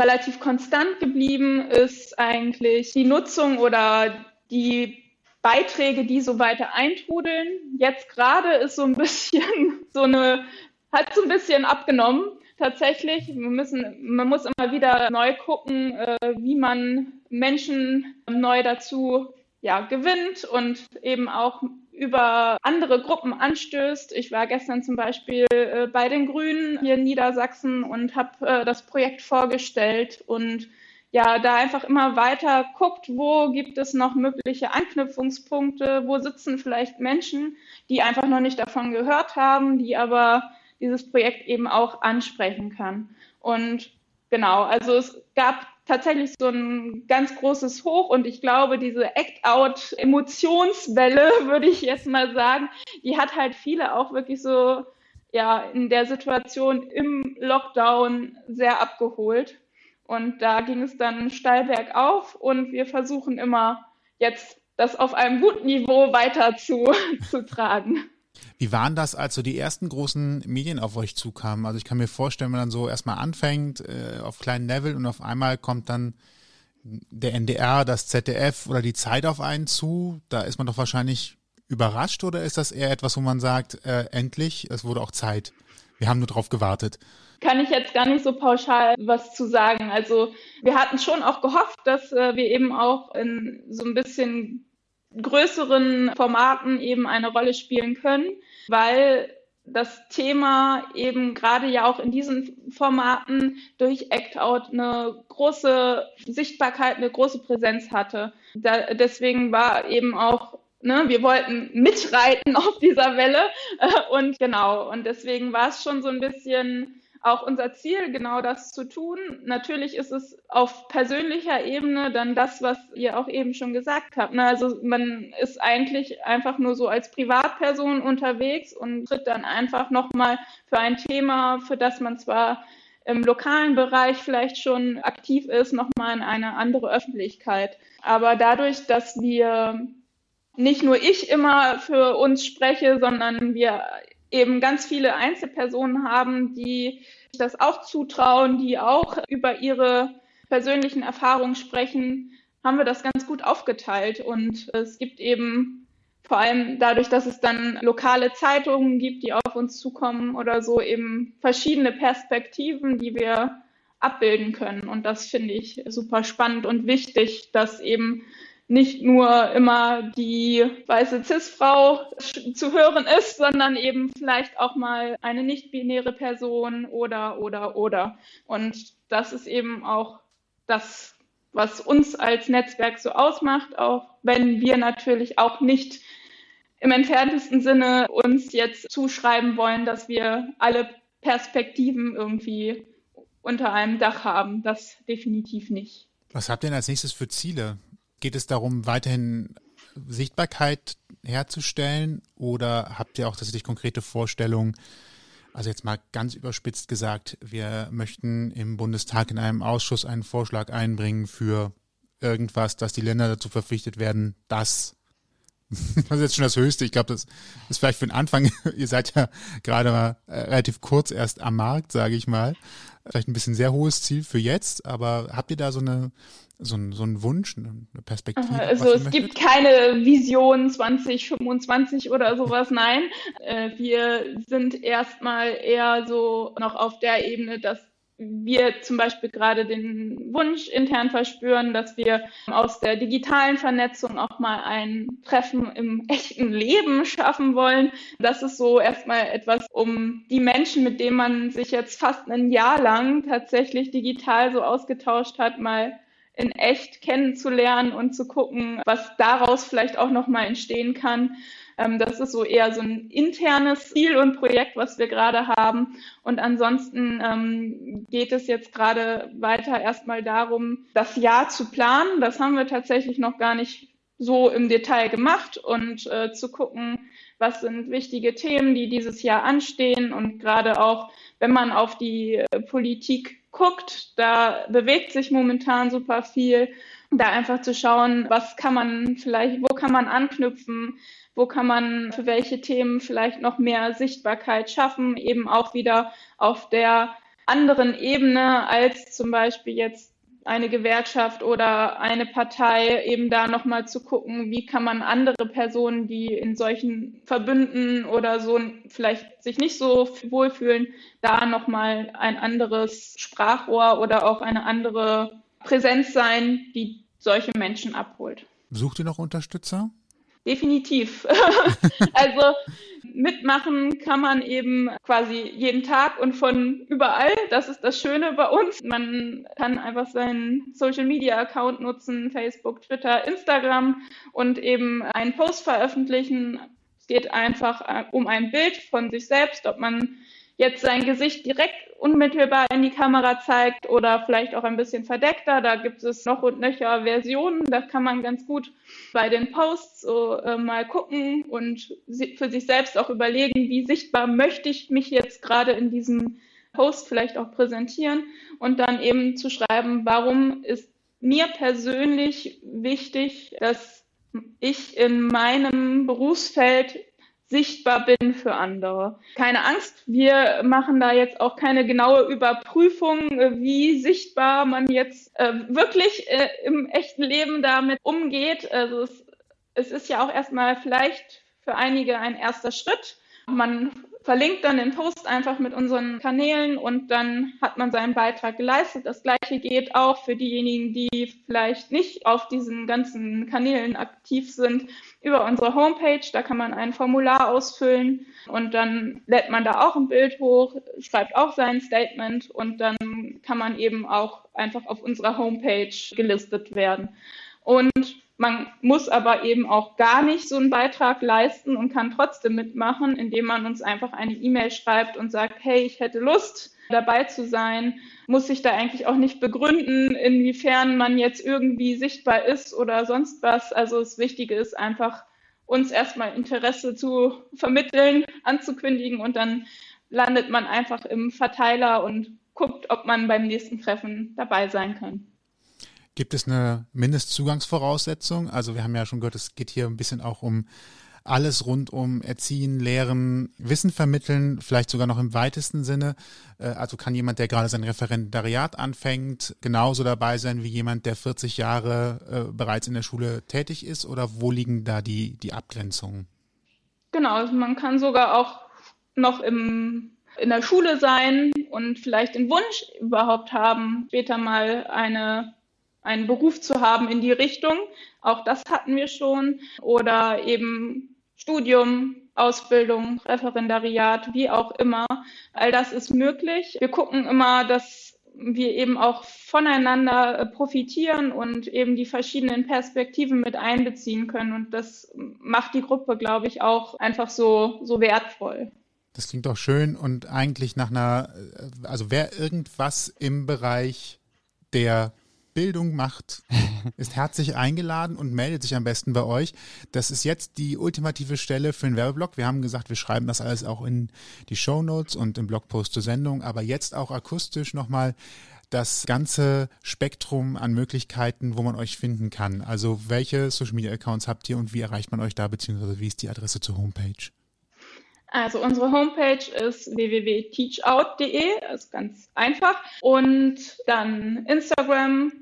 relativ konstant geblieben ist eigentlich die Nutzung oder die Beiträge, die so weiter eintrudeln. Jetzt gerade ist so ein bisschen so eine, hat so ein bisschen abgenommen tatsächlich. Wir müssen, man muss immer wieder neu gucken, äh, wie man Menschen neu dazu ja, gewinnt und eben auch über andere Gruppen anstößt. Ich war gestern zum Beispiel äh, bei den Grünen hier in Niedersachsen und habe äh, das Projekt vorgestellt und ja, da einfach immer weiter guckt, wo gibt es noch mögliche Anknüpfungspunkte, wo sitzen vielleicht Menschen, die einfach noch nicht davon gehört haben, die aber dieses Projekt eben auch ansprechen kann. Und genau, also es gab tatsächlich so ein ganz großes Hoch und ich glaube, diese Act-out-Emotionswelle, würde ich jetzt mal sagen, die hat halt viele auch wirklich so ja in der Situation im Lockdown sehr abgeholt. Und da ging es dann steil bergauf und wir versuchen immer jetzt das auf einem guten Niveau weiter zu, zu tragen. Wie waren das, als so die ersten großen Medien auf euch zukamen? Also ich kann mir vorstellen, wenn man dann so erstmal anfängt äh, auf kleinen Level und auf einmal kommt dann der NDR, das ZDF oder die Zeit auf einen zu, da ist man doch wahrscheinlich überrascht oder ist das eher etwas, wo man sagt, äh, endlich, es wurde auch Zeit. Wir haben nur drauf gewartet. Kann ich jetzt gar nicht so pauschal was zu sagen. Also wir hatten schon auch gehofft, dass äh, wir eben auch in so ein bisschen größeren Formaten eben eine Rolle spielen können, weil das Thema eben gerade ja auch in diesen Formaten durch Act Out eine große Sichtbarkeit, eine große Präsenz hatte. Da, deswegen war eben auch, ne, wir wollten mitreiten auf dieser Welle äh, und genau, und deswegen war es schon so ein bisschen auch unser Ziel, genau das zu tun. Natürlich ist es auf persönlicher Ebene dann das, was ihr auch eben schon gesagt habt. Ne? Also man ist eigentlich einfach nur so als Privatperson unterwegs und tritt dann einfach nochmal für ein Thema, für das man zwar im lokalen Bereich vielleicht schon aktiv ist, nochmal in eine andere Öffentlichkeit. Aber dadurch, dass wir nicht nur ich immer für uns spreche, sondern wir eben ganz viele Einzelpersonen haben, die das auch zutrauen, die auch über ihre persönlichen Erfahrungen sprechen, haben wir das ganz gut aufgeteilt. Und es gibt eben vor allem dadurch, dass es dann lokale Zeitungen gibt, die auf uns zukommen oder so, eben verschiedene Perspektiven, die wir abbilden können. Und das finde ich super spannend und wichtig, dass eben nicht nur immer die weiße Cis-Frau zu hören ist, sondern eben vielleicht auch mal eine nicht-binäre Person oder, oder, oder. Und das ist eben auch das, was uns als Netzwerk so ausmacht, auch wenn wir natürlich auch nicht im entferntesten Sinne uns jetzt zuschreiben wollen, dass wir alle Perspektiven irgendwie unter einem Dach haben. Das definitiv nicht. Was habt ihr denn als nächstes für Ziele? Geht es darum, weiterhin Sichtbarkeit herzustellen oder habt ihr auch tatsächlich konkrete Vorstellungen? Also jetzt mal ganz überspitzt gesagt, wir möchten im Bundestag in einem Ausschuss einen Vorschlag einbringen für irgendwas, dass die Länder dazu verpflichtet werden, das das ist jetzt schon das Höchste. Ich glaube, das ist vielleicht für den Anfang. Ihr seid ja gerade mal äh, relativ kurz erst am Markt, sage ich mal. Vielleicht ein bisschen sehr hohes Ziel für jetzt, aber habt ihr da so eine so ein, so ein Wunsch, eine Perspektive? Also es gibt keine Vision 2025 oder sowas, nein. Äh, wir sind erstmal eher so noch auf der Ebene, dass wir zum Beispiel gerade den Wunsch intern verspüren, dass wir aus der digitalen Vernetzung auch mal ein Treffen im echten Leben schaffen wollen. Das ist so erstmal etwas, um die Menschen, mit denen man sich jetzt fast ein Jahr lang tatsächlich digital so ausgetauscht hat, mal in echt kennenzulernen und zu gucken, was daraus vielleicht auch nochmal entstehen kann. Ähm, das ist so eher so ein internes Ziel und Projekt, was wir gerade haben. Und ansonsten ähm, geht es jetzt gerade weiter erstmal darum, das Jahr zu planen. Das haben wir tatsächlich noch gar nicht so im Detail gemacht und äh, zu gucken, was sind wichtige Themen, die dieses Jahr anstehen und gerade auch, wenn man auf die äh, Politik guckt, da bewegt sich momentan super viel. Da einfach zu schauen, was kann man vielleicht, wo kann man anknüpfen, wo kann man für welche Themen vielleicht noch mehr Sichtbarkeit schaffen, eben auch wieder auf der anderen Ebene als zum Beispiel jetzt eine Gewerkschaft oder eine Partei eben da nochmal zu gucken, wie kann man andere Personen, die in solchen Verbünden oder so vielleicht sich nicht so wohlfühlen, da nochmal ein anderes Sprachrohr oder auch eine andere Präsenz sein, die solche Menschen abholt. Sucht ihr noch Unterstützer? Definitiv. also mitmachen kann man eben quasi jeden Tag und von überall. Das ist das Schöne bei uns. Man kann einfach seinen Social Media Account nutzen, Facebook, Twitter, Instagram und eben einen Post veröffentlichen. Es geht einfach äh, um ein Bild von sich selbst, ob man jetzt sein Gesicht direkt unmittelbar in die Kamera zeigt oder vielleicht auch ein bisschen verdeckter. Da gibt es noch und nöcher Versionen. Da kann man ganz gut bei den Posts so äh, mal gucken und für sich selbst auch überlegen, wie sichtbar möchte ich mich jetzt gerade in diesem Post vielleicht auch präsentieren und dann eben zu schreiben, warum ist mir persönlich wichtig, dass ich in meinem Berufsfeld sichtbar bin für andere. Keine Angst, wir machen da jetzt auch keine genaue Überprüfung, äh, wie sichtbar man jetzt äh, wirklich äh, im echten Leben damit umgeht. Also es, es ist ja auch erstmal vielleicht für einige ein erster Schritt. Man verlinkt dann den Post einfach mit unseren Kanälen und dann hat man seinen Beitrag geleistet. Das gleiche geht auch für diejenigen, die vielleicht nicht auf diesen ganzen Kanälen aktiv sind, über unsere Homepage. Da kann man ein Formular ausfüllen und dann lädt man da auch ein Bild hoch, schreibt auch sein Statement und dann kann man eben auch einfach auf unserer Homepage gelistet werden. Und man muss aber eben auch gar nicht so einen Beitrag leisten und kann trotzdem mitmachen, indem man uns einfach eine E-Mail schreibt und sagt, hey, ich hätte Lust dabei zu sein, muss sich da eigentlich auch nicht begründen, inwiefern man jetzt irgendwie sichtbar ist oder sonst was. Also das Wichtige ist einfach, uns erstmal Interesse zu vermitteln, anzukündigen und dann landet man einfach im Verteiler und guckt, ob man beim nächsten Treffen dabei sein kann. Gibt es eine Mindestzugangsvoraussetzung? Also wir haben ja schon gehört, es geht hier ein bisschen auch um alles rund um Erziehen, Lehren, Wissen vermitteln, vielleicht sogar noch im weitesten Sinne. Äh, also kann jemand, der gerade sein Referendariat anfängt, genauso dabei sein wie jemand, der 40 Jahre äh, bereits in der Schule tätig ist? Oder wo liegen da die, die Abgrenzungen? Genau, also man kann sogar auch noch im, in der Schule sein und vielleicht den Wunsch überhaupt haben, später mal eine einen Beruf zu haben in die Richtung. Auch das hatten wir schon. Oder eben Studium, Ausbildung, Referendariat, wie auch immer. All das ist möglich. Wir gucken immer, dass wir eben auch voneinander äh, profitieren und eben die verschiedenen Perspektiven mit einbeziehen können. Und das macht die Gruppe, glaube ich, auch einfach so, so wertvoll. Das klingt doch schön und eigentlich nach einer, äh, also wer irgendwas im Bereich der Bildung macht, ist herzlich eingeladen und meldet sich am besten bei euch. Das ist jetzt die ultimative Stelle für den Werbeblock. Wir haben gesagt, wir schreiben das alles auch in die Show Notes und im Blogpost zur Sendung, aber jetzt auch akustisch nochmal das ganze Spektrum an Möglichkeiten, wo man euch finden kann. Also welche Social Media Accounts habt ihr und wie erreicht man euch da, beziehungsweise wie ist die Adresse zur Homepage? Also unsere Homepage ist www.teachout.de, ist ganz einfach. Und dann Instagram,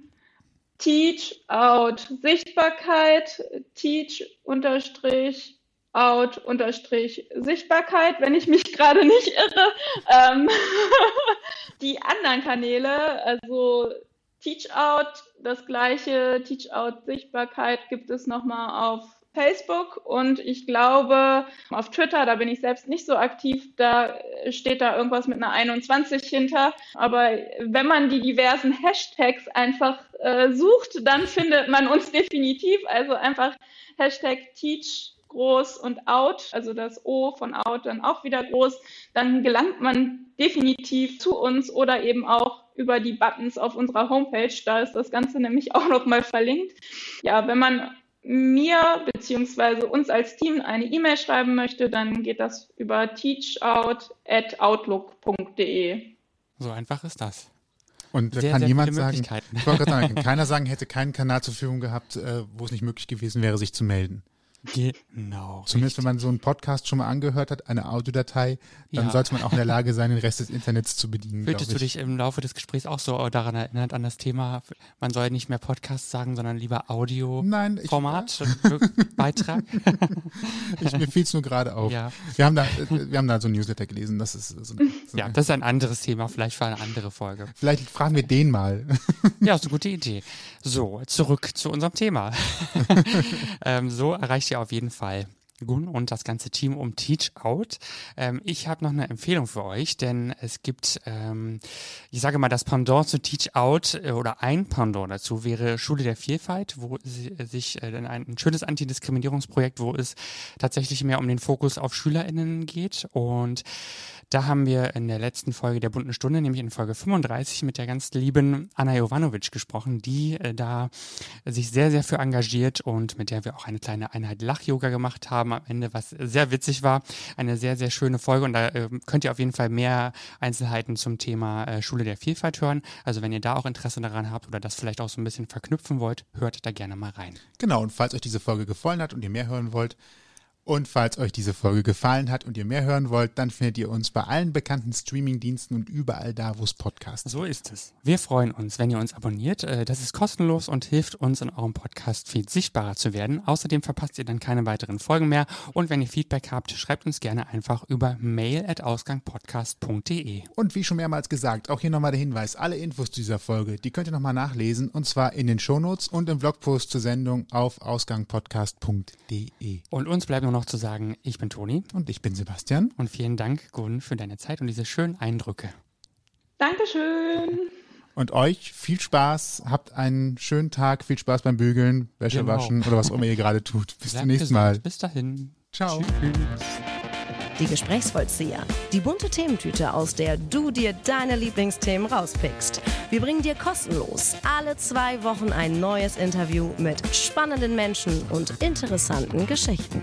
Teachout Sichtbarkeit, Teach unterstrich out unterstrich Sichtbarkeit, wenn ich mich gerade nicht irre. Ähm die anderen Kanäle, also Teachout, das gleiche Teachout Sichtbarkeit gibt es nochmal auf Facebook und ich glaube auf Twitter, da bin ich selbst nicht so aktiv, da steht da irgendwas mit einer 21 hinter. Aber wenn man die diversen Hashtags einfach äh, sucht, dann findet man uns definitiv. Also einfach Hashtag Teach groß und out, also das O von out dann auch wieder groß, dann gelangt man definitiv zu uns oder eben auch über die Buttons auf unserer Homepage. Da ist das Ganze nämlich auch nochmal verlinkt. Ja, wenn man mir bzw. uns als Team eine E-Mail schreiben möchte, dann geht das über teachout.outlook.de. So einfach ist das. Und da kann niemand sagen, ich wollte gerade sagen, keiner sagen, hätte keinen Kanal zur Verfügung gehabt, äh, wo es nicht möglich gewesen wäre, sich zu melden. Genau. Zumindest richtig. wenn man so einen Podcast schon mal angehört hat, eine Audiodatei, dann ja. sollte man auch in der Lage sein, den Rest des Internets zu bedienen. Fühltest du dich im Laufe des Gesprächs auch so daran erinnert, an das Thema, man soll nicht mehr Podcast sagen, sondern lieber Audio-Format, Beitrag? ich, mir fiel es nur gerade auf. Ja. Wir, haben da, wir haben da so ein Newsletter gelesen. Das ist so, so ja, das ist ein anderes Thema, vielleicht für eine andere Folge. Vielleicht fragen wir den mal. ja, ist eine gute Idee. So, zurück zu unserem Thema. ähm, so erreicht ihr auf jeden Fall Gun und das ganze Team um Teach Out. Ähm, ich habe noch eine Empfehlung für euch, denn es gibt, ähm, ich sage mal, das Pendant zu Teach Out äh, oder ein Pendant dazu wäre Schule der Vielfalt, wo sie, äh, sich äh, ein, ein schönes Antidiskriminierungsprojekt, wo es tatsächlich mehr um den Fokus auf SchülerInnen geht und da haben wir in der letzten Folge der bunten Stunde, nämlich in Folge 35, mit der ganz lieben Anna Jovanovic gesprochen, die äh, da sich sehr, sehr für engagiert und mit der wir auch eine kleine Einheit Lach-Yoga gemacht haben am Ende, was sehr witzig war. Eine sehr, sehr schöne Folge und da äh, könnt ihr auf jeden Fall mehr Einzelheiten zum Thema äh, Schule der Vielfalt hören. Also wenn ihr da auch Interesse daran habt oder das vielleicht auch so ein bisschen verknüpfen wollt, hört da gerne mal rein. Genau, und falls euch diese Folge gefallen hat und ihr mehr hören wollt, und falls euch diese Folge gefallen hat und ihr mehr hören wollt, dann findet ihr uns bei allen bekannten Streamingdiensten und überall da, wo es Podcasts So ist es. Wir freuen uns, wenn ihr uns abonniert. Äh, das ist kostenlos und hilft uns in eurem Podcast-Feed sichtbarer zu werden. Außerdem verpasst ihr dann keine weiteren Folgen mehr. Und wenn ihr Feedback habt, schreibt uns gerne einfach über mail.ausgangpodcast.de. Und wie schon mehrmals gesagt, auch hier nochmal der Hinweis, alle Infos zu dieser Folge, die könnt ihr nochmal nachlesen und zwar in den Shownotes und im Blogpost zur Sendung auf ausgangpodcast.de. Und uns bleibt nur noch noch zu sagen, ich bin Toni. Und ich bin Sebastian. Und vielen Dank, Gun, für deine Zeit und diese schönen Eindrücke. Dankeschön. Und euch viel Spaß, habt einen schönen Tag, viel Spaß beim Bügeln, Wäsche genau. waschen oder was auch immer ihr gerade tut. Bis Bleibt zum nächsten gesund. Mal. Bis dahin. Ciao. Tschüss. Die Gesprächsvollzieher. Die bunte Thementüte, aus der du dir deine Lieblingsthemen rauspickst. Wir bringen dir kostenlos alle zwei Wochen ein neues Interview mit spannenden Menschen und interessanten Geschichten.